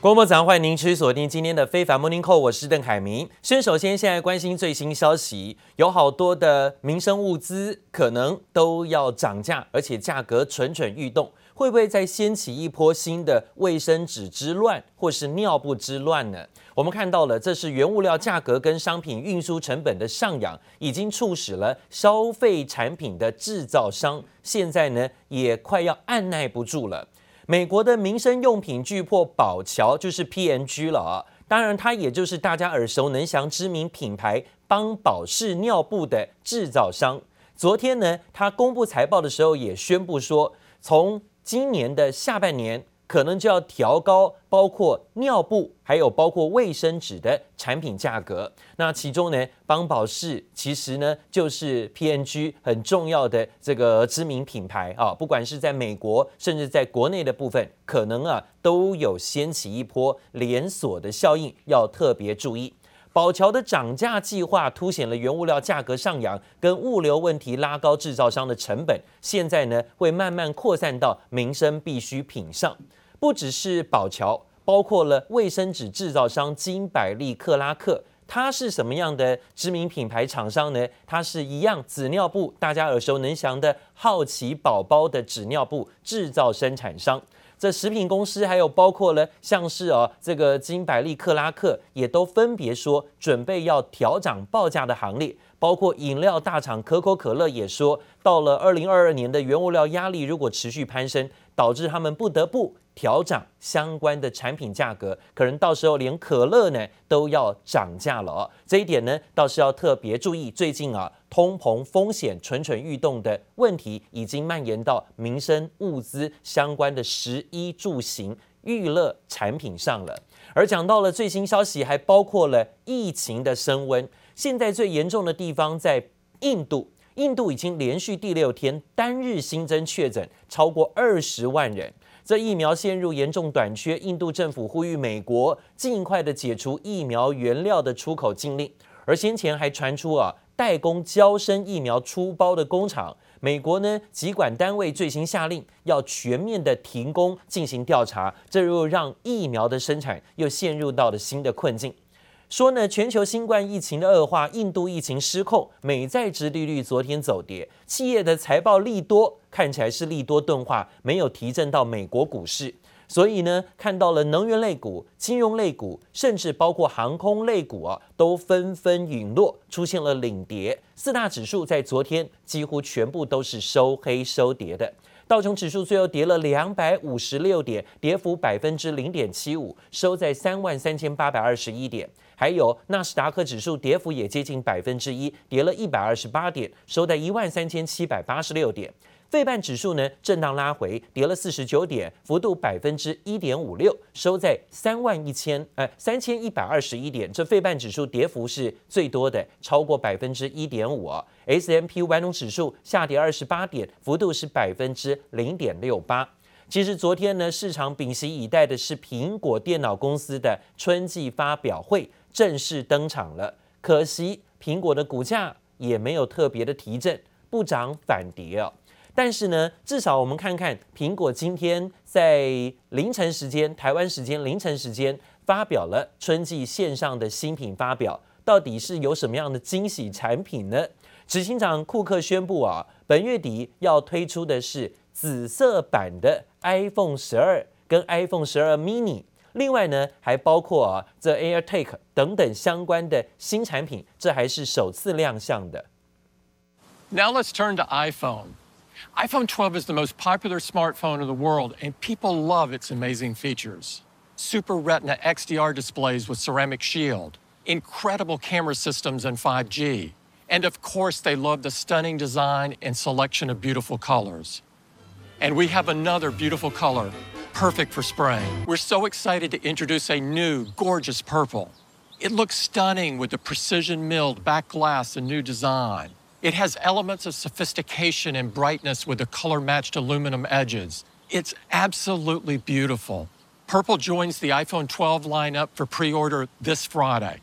郭沫早，欢迎您持续锁定今天的非凡 Morning Call，我是邓凯明。先首先现在关心最新消息，有好多的民生物资可能都要涨价，而且价格蠢蠢欲动，会不会再掀起一波新的卫生纸之乱，或是尿布之乱呢？我们看到了，这是原物料价格跟商品运输成本的上扬，已经促使了消费产品的制造商现在呢也快要按捺不住了。美国的民生用品巨破宝桥就是 PNG 了啊，当然它也就是大家耳熟能详知名品牌邦宝适尿布的制造商。昨天呢，它公布财报的时候也宣布说，从今年的下半年。可能就要调高，包括尿布，还有包括卫生纸的产品价格。那其中呢，邦宝适其实呢就是 PNG 很重要的这个知名品牌啊，不管是在美国，甚至在国内的部分，可能啊都有掀起一波连锁的效应，要特别注意。宝桥的涨价计划凸显了原物料价格上扬跟物流问题拉高制造商的成本，现在呢会慢慢扩散到民生必需品上。不只是宝桥，包括了卫生纸制造商金百利克拉克，它是什么样的知名品牌厂商呢？它是一样纸尿布，大家耳熟能详的好奇宝宝的纸尿布制造生产商。这食品公司还有包括了像是哦这个金百利克拉克，也都分别说准备要调涨报价的行列。包括饮料大厂可口可乐也说，到了二零二二年的原物料压力如果持续攀升，导致他们不得不。调涨相关的产品价格，可能到时候连可乐呢都要涨价了哦。这一点呢倒是要特别注意。最近啊，通膨风险蠢蠢欲动的问题，已经蔓延到民生物资相关的食衣住行娱乐产品上了。而讲到了最新消息，还包括了疫情的升温。现在最严重的地方在印度，印度已经连续第六天单日新增确诊超过二十万人。这疫苗陷入严重短缺，印度政府呼吁美国尽快的解除疫苗原料的出口禁令。而先前还传出啊，代工娇生疫苗出包的工厂，美国呢疾管单位最新下令要全面的停工进行调查，这又让疫苗的生产又陷入到了新的困境。说呢，全球新冠疫情的恶化，印度疫情失控，美债殖利率昨天走跌，企业的财报利多看起来是利多钝化，没有提振到美国股市，所以呢，看到了能源类股、金融类股，甚至包括航空类股啊，都纷纷陨落，出现了领跌，四大指数在昨天几乎全部都是收黑收跌的。道琼指数最后跌了两百五十六点，跌幅百分之零点七五，收在三万三千八百二十一点。还有纳斯达克指数跌幅也接近百分之一，跌了一百二十八点，收在一万三千七百八十六点。费半指数呢，震荡拉回，跌了四十九点，幅度百分之一点五六，收在三万一千呃三千一百二十一点。这费半指数跌幅是最多的，超过百分之一点五。S&P 五百种指数下跌二十八点，幅度是百分之零点六八。其实昨天呢，市场屏息以待的是苹果电脑公司的春季发表会正式登场了。可惜苹果的股价也没有特别的提振，不涨反跌哦。但是呢，至少我们看看苹果今天在凌晨时间，台湾时间凌晨时间发表了春季线上的新品发表，到底是有什么样的惊喜产品呢？执行长库克宣布啊，本月底要推出的是紫色版的 iPhone 十二跟 iPhone 十二 mini，另外呢还包括啊这 AirTag 等等相关的新产品，这还是首次亮相的。Now let's turn to iPhone. iPhone 12 is the most popular smartphone in the world, and people love its amazing features. Super Retina XDR displays with ceramic shield, incredible camera systems and 5G, and of course, they love the stunning design and selection of beautiful colors. And we have another beautiful color, perfect for spring. We're so excited to introduce a new, gorgeous purple. It looks stunning with the precision milled back glass and new design. It has elements of sophistication and brightness with the color-matched aluminum edges. It's absolutely beautiful. Purple joins the iPhone 12 lineup for pre-order this Friday.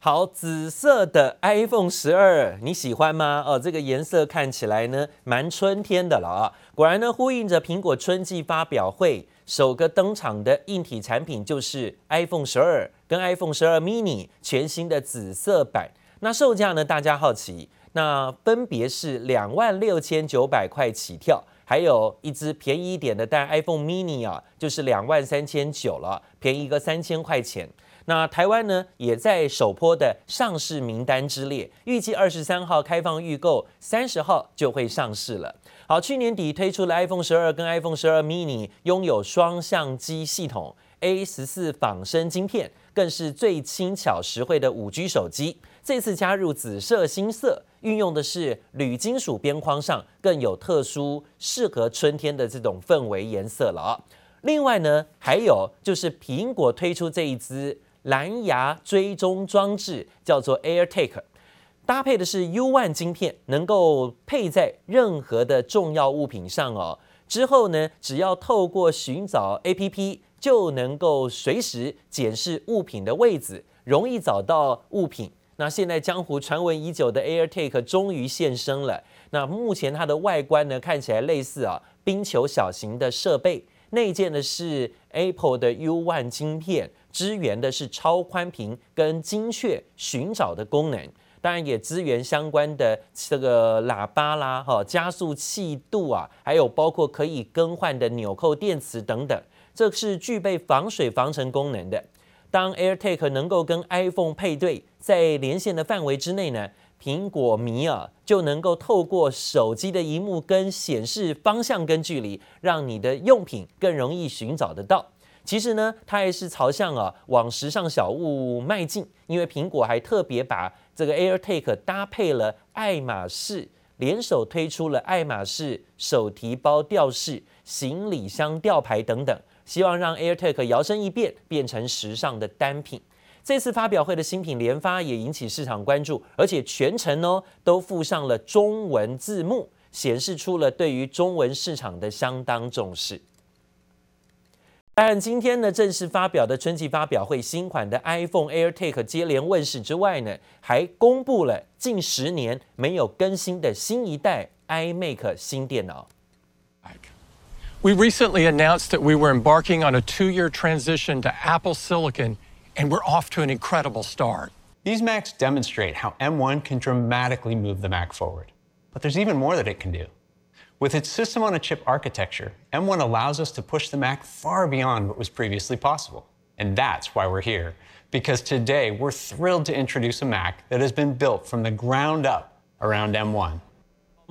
好，紫色的 iPhone 十二，你喜欢吗？哦，这个颜色看起来呢，蛮春天的了啊。果然呢，呼应着苹果春季发表会。 首个登场的硬体产品就是 iPhone 十二跟 iPhone 十二 mini 全新的紫色版。那售价呢？大家好奇， 那分别是两万六千九百块起跳，还有一支便宜一点的，但 iPhone mini 啊，就是两万三千九了，便宜个三千块钱。那台湾呢，也在首波的上市名单之列，预计二十三号开放预购，三十号就会上市了。好，去年底推出了 iPhone 十二跟 iPhone 十二 mini，拥有双相机系统，A 十四仿生晶片，更是最轻巧实惠的五 G 手机。这次加入紫色新色，运用的是铝金属边框上更有特殊适合春天的这种氛围颜色了啊。另外呢，还有就是苹果推出这一支蓝牙追踪装置，叫做 AirTag，搭配的是 U1 晶片，能够配在任何的重要物品上哦。之后呢，只要透过寻找 APP，就能够随时检视物品的位置，容易找到物品。那现在江湖传闻已久的 AirTag 终于现身了。那目前它的外观呢，看起来类似啊冰球小型的设备，内建的是 Apple 的 U1 晶片，支援的是超宽屏跟精确寻找的功能，当然也支援相关的这个喇叭啦、哈加速器度啊，还有包括可以更换的纽扣电池等等，这是具备防水防尘功能的。当 AirTag 能够跟 iPhone 配对，在连线的范围之内呢，苹果迷啊就能够透过手机的荧幕跟显示方向跟距离，让你的用品更容易寻找得到。其实呢，它也是朝向啊往时尚小物迈进，因为苹果还特别把这个 AirTag 搭配了爱马仕，联手推出了爱马仕手提包吊饰、行李箱吊牌等等。希望让 AirTag 摇身一变变成时尚的单品。这次发表会的新品连发也引起市场关注，而且全程呢都附上了中文字幕，显示出了对于中文市场的相当重视。当然，今天呢正式发表的春季发表会，新款的 iPhone AirTag 接连问世之外呢，还公布了近十年没有更新的新一代 iMac 新电脑。We recently announced that we were embarking on a two-year transition to Apple Silicon, and we're off to an incredible start. These Macs demonstrate how M1 can dramatically move the Mac forward. But there's even more that it can do. With its system-on-a-chip architecture, M1 allows us to push the Mac far beyond what was previously possible. And that's why we're here, because today we're thrilled to introduce a Mac that has been built from the ground up around M1.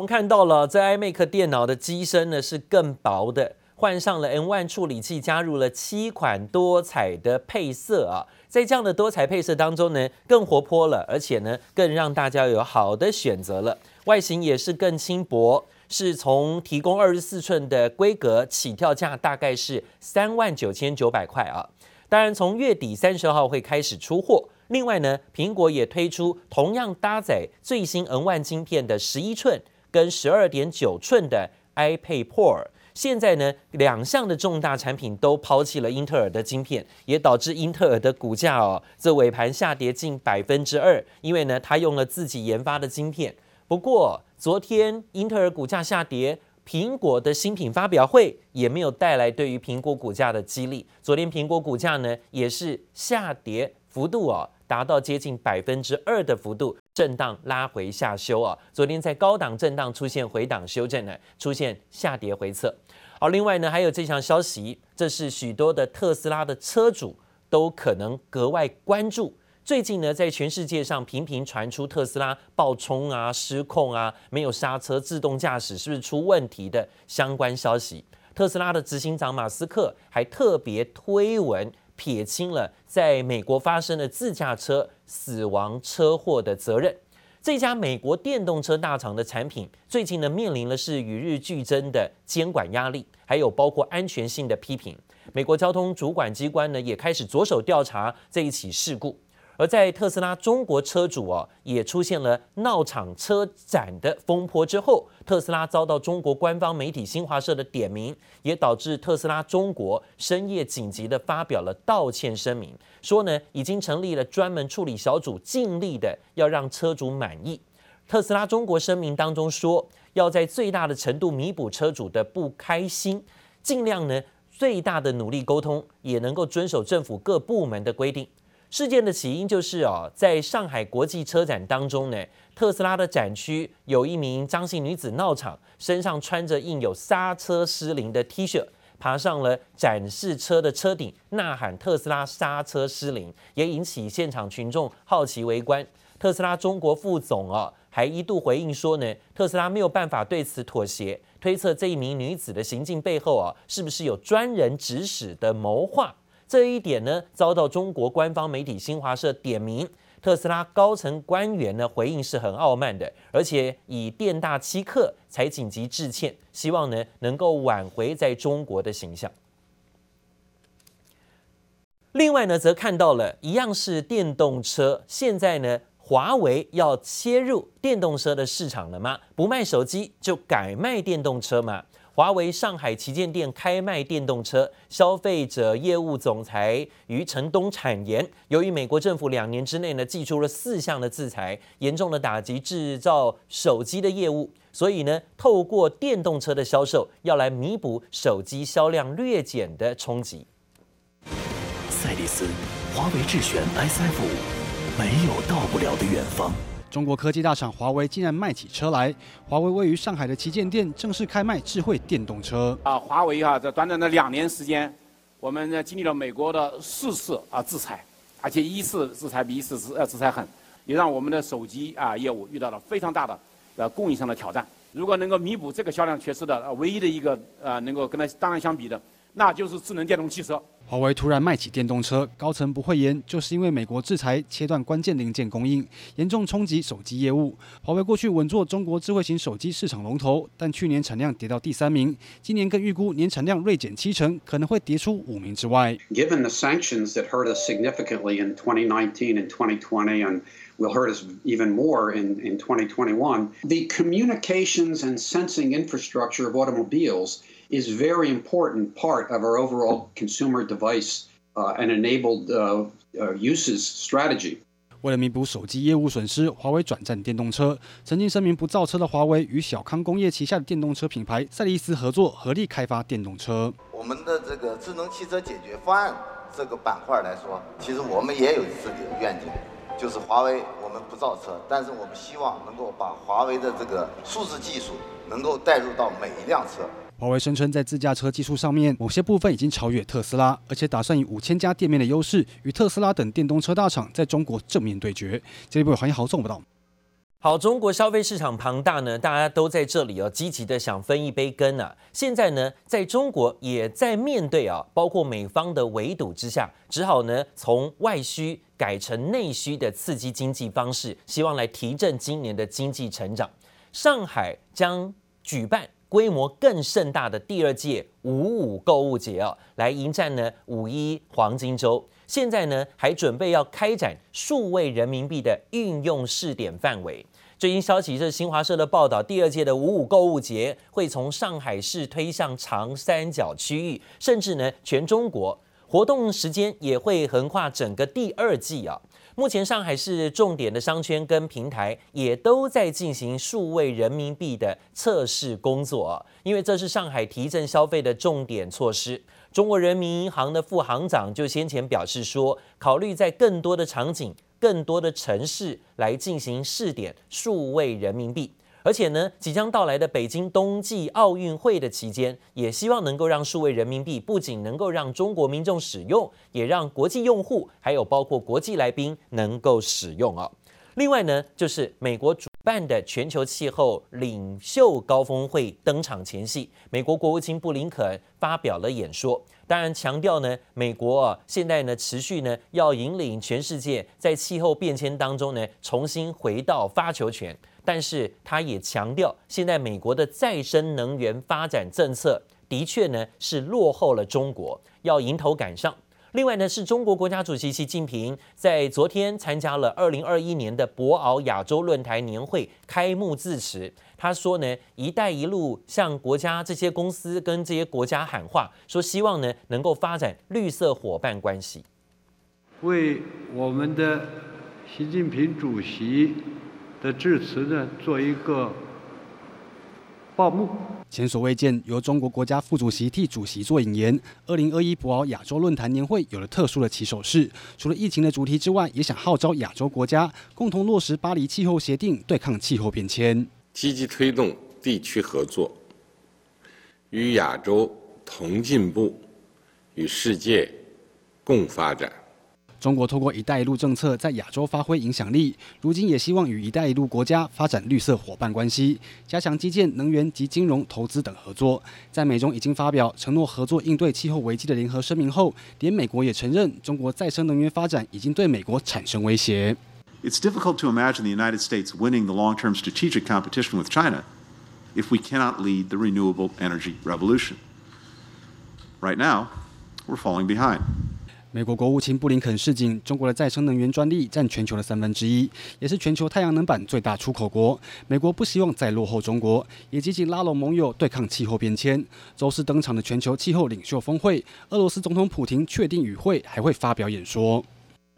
我们看到了，这 iMac 电脑的机身呢是更薄的，换上了 N1 处理器，加入了七款多彩的配色啊，在这样的多彩配色当中呢，更活泼了，而且呢，更让大家有好的选择了。外形也是更轻薄，是从提供二十四寸的规格起跳价，大概是三万九千九百块啊。当然，从月底三十号会开始出货。另外呢，苹果也推出同样搭载最新 M1 晶片的十一寸。跟十二点九寸的 iPad Pro，现在呢，两项的重大产品都抛弃了英特尔的晶片，也导致英特尔的股价哦，这尾盘下跌近百分之二，因为呢，它用了自己研发的晶片。不过昨天英特尔股价下跌，苹果的新品发表会也没有带来对于苹果股价的激励。昨天苹果股价呢，也是下跌幅度哦。达到接近百分之二的幅度，震荡拉回下修啊。昨天在高档震荡出现回档修正呢，出现下跌回撤。好，另外呢，还有这项消息，这是许多的特斯拉的车主都可能格外关注。最近呢，在全世界上频频传出特斯拉爆冲啊、失控啊、没有刹车、自动驾驶是不是出问题的相关消息。特斯拉的执行长马斯克还特别推文。撇清了在美国发生的自驾车死亡车祸的责任。这家美国电动车大厂的产品最近呢，面临的是与日俱增的监管压力，还有包括安全性的批评。美国交通主管机关呢，也开始着手调查这一起事故。而在特斯拉中国车主啊，也出现了闹场车展的风波之后，特斯拉遭到中国官方媒体新华社的点名，也导致特斯拉中国深夜紧急的发表了道歉声明，说呢已经成立了专门处理小组，尽力的要让车主满意。特斯拉中国声明当中说，要在最大的程度弥补车主的不开心，尽量呢。最大的努力沟通，也能够遵守政府各部门的规定。事件的起因就是哦，在上海国际车展当中呢，特斯拉的展区有一名张姓女子闹场，身上穿着印有“刹车失灵”的 T 恤，爬上了展示车的车顶，呐喊“特斯拉刹车失灵”，也引起现场群众好奇围观。特斯拉中国副总啊，还一度回应说呢，特斯拉没有办法对此妥协，推测这一名女子的行径背后啊，是不是有专人指使的谋划？这一点呢，遭到中国官方媒体新华社点名，特斯拉高层官员呢回应是很傲慢的，而且以店大欺客才紧急致歉，希望呢能够挽回在中国的形象。另外呢，则看到了一样是电动车，现在呢，华为要切入电动车的市场了吗？不卖手机就改卖电动车吗？华为上海旗舰店开卖电动车，消费者业务总裁余承东坦言，由于美国政府两年之内呢，寄出了四项的制裁，严重的打击制造手机的业务，所以呢，透过电动车的销售，要来弥补手机销量略减的冲击。赛力斯，华为智选 SF 五，没有到不了的远方。中国科技大厂华为竟然卖起车来！华为位于上海的旗舰店正式开卖智慧电动车。啊，华为哈，在短短的两年时间，我们呢经历了美国的四次啊制裁，而且一次制裁比一次制呃制裁狠，也让我们的手机啊业务遇到了非常大的呃供应上的挑战。如果能够弥补这个销量缺失的唯一的一个呃能够跟它当然相比的，那就是智能电动汽车。华为突然卖起电动车，高层不讳言，就是因为美国制裁切断关键零件供应，严重冲击手机业务。华为过去稳坐中国智慧型手机市场龙头，但去年产量跌到第三名，今年更预估年产量锐减七成，可能会跌出五名之外。Given the sanctions that hurt us significantly in 2019 and 2020 and will hurt us even more in in 2021, the communications and sensing infrastructure of automobiles is very important part of our overall consumer device and enabled uses strategy. 为了弥补手机业务损失，华为转战电动车。曾经声明不造车的华为，与小康工业旗下的电动车品牌赛力斯合作，合力开发电动车。我们的这个智能汽车解决方案这个板块来说，其实我们也有自己的愿景，就是华为我们不造车，但是我们希望能够把华为的这个数字技术能够带入到每一辆车。华为声称，在自驾车技术上面，某些部分已经超越特斯拉，而且打算以五千家店面的优势，与特斯拉等电动车大厂在中国正面对决。这里边有黄一豪送不到。好，中国消费市场庞大呢，大家都在这里哦，积极的想分一杯羹啊。现在呢，在中国也在面对啊，包括美方的围堵之下，只好呢从外需改成内需的刺激经济方式，希望来提振今年的经济成长。上海将举办。规模更盛大的第二届五五购物节啊，来迎战呢五一黄金周。现在呢还准备要开展数位人民币的运用试点范围。最新消息是新华社的报道，第二届的五五购物节会从上海市推向长三角区域，甚至呢全中国。活动时间也会横跨整个第二季啊。目前上海市重点的商圈跟平台也都在进行数位人民币的测试工作，因为这是上海提振消费的重点措施。中国人民银行的副行长就先前表示说，考虑在更多的场景、更多的城市来进行试点数位人民币。而且呢，即将到来的北京冬季奥运会的期间，也希望能够让数位人民币不仅能够让中国民众使用，也让国际用户还有包括国际来宾能够使用啊。另外呢，就是美国主办的全球气候领袖高峰会登场前夕，美国国务卿布林肯发表了演说，当然强调呢，美国啊现在呢持续呢要引领全世界在气候变迁当中呢重新回到发球权。但是他也强调，现在美国的再生能源发展政策的确呢是落后了中国，要迎头赶上。另外呢，是中国国家主席习近平在昨天参加了二零二一年的博鳌亚洲论坛年会开幕致辞，他说呢，“一带一路”向国家这些公司跟这些国家喊话，说希望呢能够发展绿色伙伴关系，为我们的习近平主席的致辞呢，做一个报幕。前所未见，由中国国家副主席替主席做引言。二零二一博鳌亚洲论坛年会有了特殊的起手式，除了疫情的主题之外，也想号召亚洲国家共同落实巴黎气候协定，对抗气候变迁，积极推动地区合作，与亚洲同进步，与世界共发展。中国透过“一带一路”政策在亚洲发挥影响力，如今也希望与“一带一路”国家发展绿色伙伴关系，加强基建、能源及金融投资等合作。在美中已经发表承诺合作应对气候危机的联合声明后，连美国也承认中国再生能源发展已经对美国产生威胁。It's difficult to imagine the United States winning the long-term strategic competition with China if we cannot lead the renewable energy revolution. Right now, we're falling behind. 美国国务卿布林肯示警，中国的再生能源专利占全球的三分之一，也是全球太阳能板最大出口国。美国不希望再落后中国，也积极拉拢盟友对抗气候变迁。周四登场的全球气候领袖峰会，俄罗斯总统普京确定与会，还会发表演说。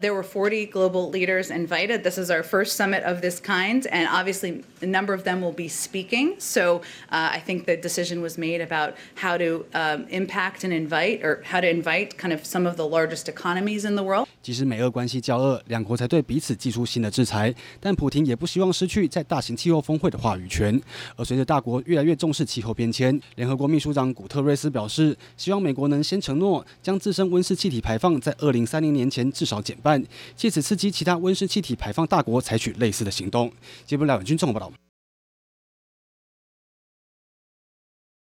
There were 40 global leaders invited. This is our first summit of this kind, and obviously a number of them will be speaking. So uh, I think the decision was made about how to um, impact and invite, or how to invite kind of some of the largest economies in the world. 即使美俄关系较恶，两国才对彼此祭出新的制裁，但普亭也不希望失去在大型气候峰会的话语权。而随着大国越来越重视气候变迁，联合国秘书长古特瑞斯表示，希望美国能先承诺将自身温室气体排放在二零三零年前至少减半。 借此刺激其他温室气体排放大国采取类似的行动。接不了，军综合报道。